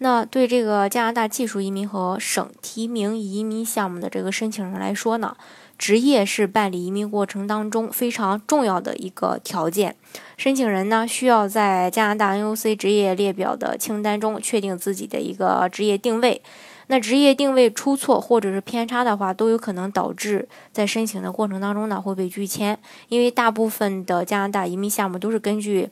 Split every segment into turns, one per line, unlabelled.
那对这个加拿大技术移民和省提名移民项目的这个申请人来说呢，职业是办理移民过程当中非常重要的一个条件。申请人呢需要在加拿大 NOC 职业列表的清单中确定自己的一个职业定位。那职业定位出错或者是偏差的话，都有可能导致在申请的过程当中呢会被拒签，因为大部分的加拿大移民项目都是根据。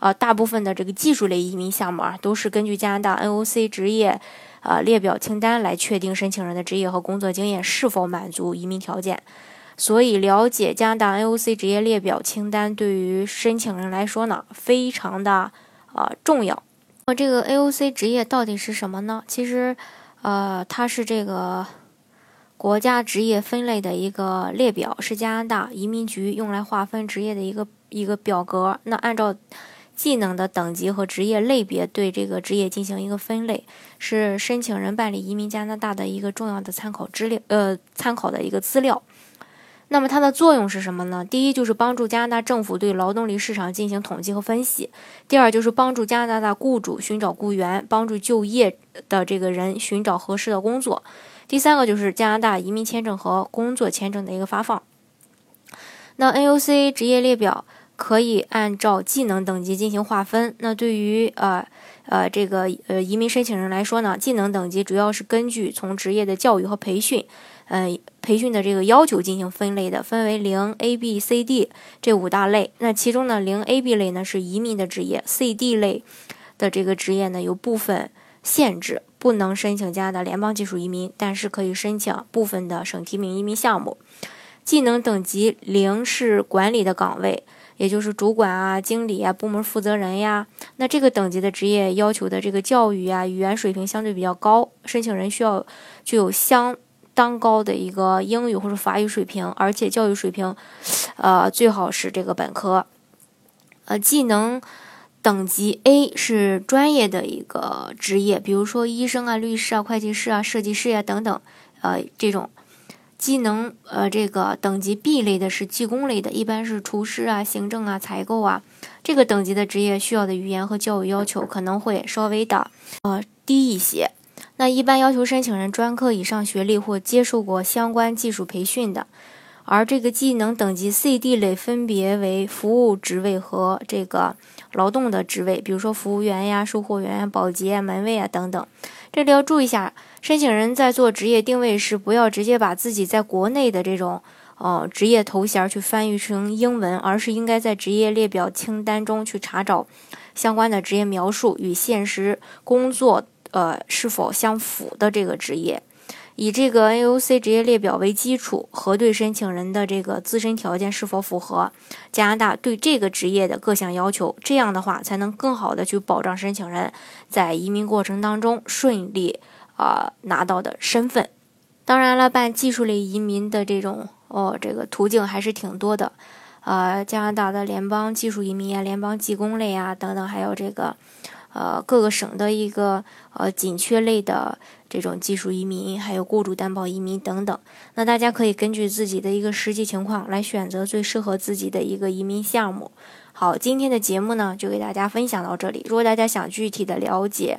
呃，大部分的这个技术类移民项目啊，都是根据加拿大 NOC 职业，呃列表清单来确定申请人的职业和工作经验是否满足移民条件。所以，了解加拿大 NOC 职业列表清单对于申请人来说呢，非常的呃重要。那这个 AOC 职业到底是什么呢？其实，呃，它是这个国家职业分类的一个列表，是加拿大移民局用来划分职业的一个一个表格。那按照技能的等级和职业类别对这个职业进行一个分类，是申请人办理移民加拿大的一个重要的参考资料，呃，参考的一个资料。那么它的作用是什么呢？第一就是帮助加拿大政府对劳动力市场进行统计和分析；第二就是帮助加拿大雇主寻找雇员，帮助就业的这个人寻找合适的工作；第三个就是加拿大移民签证和工作签证的一个发放。那 NUC 职业列表。可以按照技能等级进行划分。那对于呃呃这个呃移民申请人来说呢，技能等级主要是根据从职业的教育和培训，呃培训的这个要求进行分类的，分为零 A、B、C、D 这五大类。那其中呢，零 A、B 类呢是移民的职业，C、D 类的这个职业呢有部分限制，不能申请加拿大联邦技术移民，但是可以申请部分的省提名移民项目。技能等级零是管理的岗位。也就是主管啊、经理啊、部门负责人呀，那这个等级的职业要求的这个教育啊、语言水平相对比较高，申请人需要具有相当高的一个英语或者法语水平，而且教育水平，呃，最好是这个本科。呃，技能等级 A 是专业的一个职业，比如说医生啊、律师啊、会计师啊、设计师呀等等，呃，这种。技能，呃，这个等级 B 类的是技工类的，一般是厨师啊、行政啊、采购啊，这个等级的职业需要的语言和教育要求可能会稍微的呃低一些。那一般要求申请人专科以上学历或接受过相关技术培训的。而这个技能等级 C、D 类分别为服务职位和这个劳动的职位，比如说服务员呀、售货员、保洁、门卫啊等等。这里要注意一下，申请人在做职业定位时，不要直接把自己在国内的这种呃职业头衔去翻译成英文，而是应该在职业列表清单中去查找相关的职业描述与现实工作呃是否相符的这个职业。以这个 AOC 职业列表为基础，核对申请人的这个自身条件是否符合加拿大对这个职业的各项要求。这样的话，才能更好的去保障申请人在移民过程当中顺利啊拿到的身份。当然了，办技术类移民的这种哦这个途径还是挺多的，呃，加拿大的联邦技术移民啊、联邦技工类啊等等，还有这个。呃，各个省的一个呃紧缺类的这种技术移民，还有雇主担保移民等等，那大家可以根据自己的一个实际情况来选择最适合自己的一个移民项目。好，今天的节目呢就给大家分享到这里。如果大家想具体的了解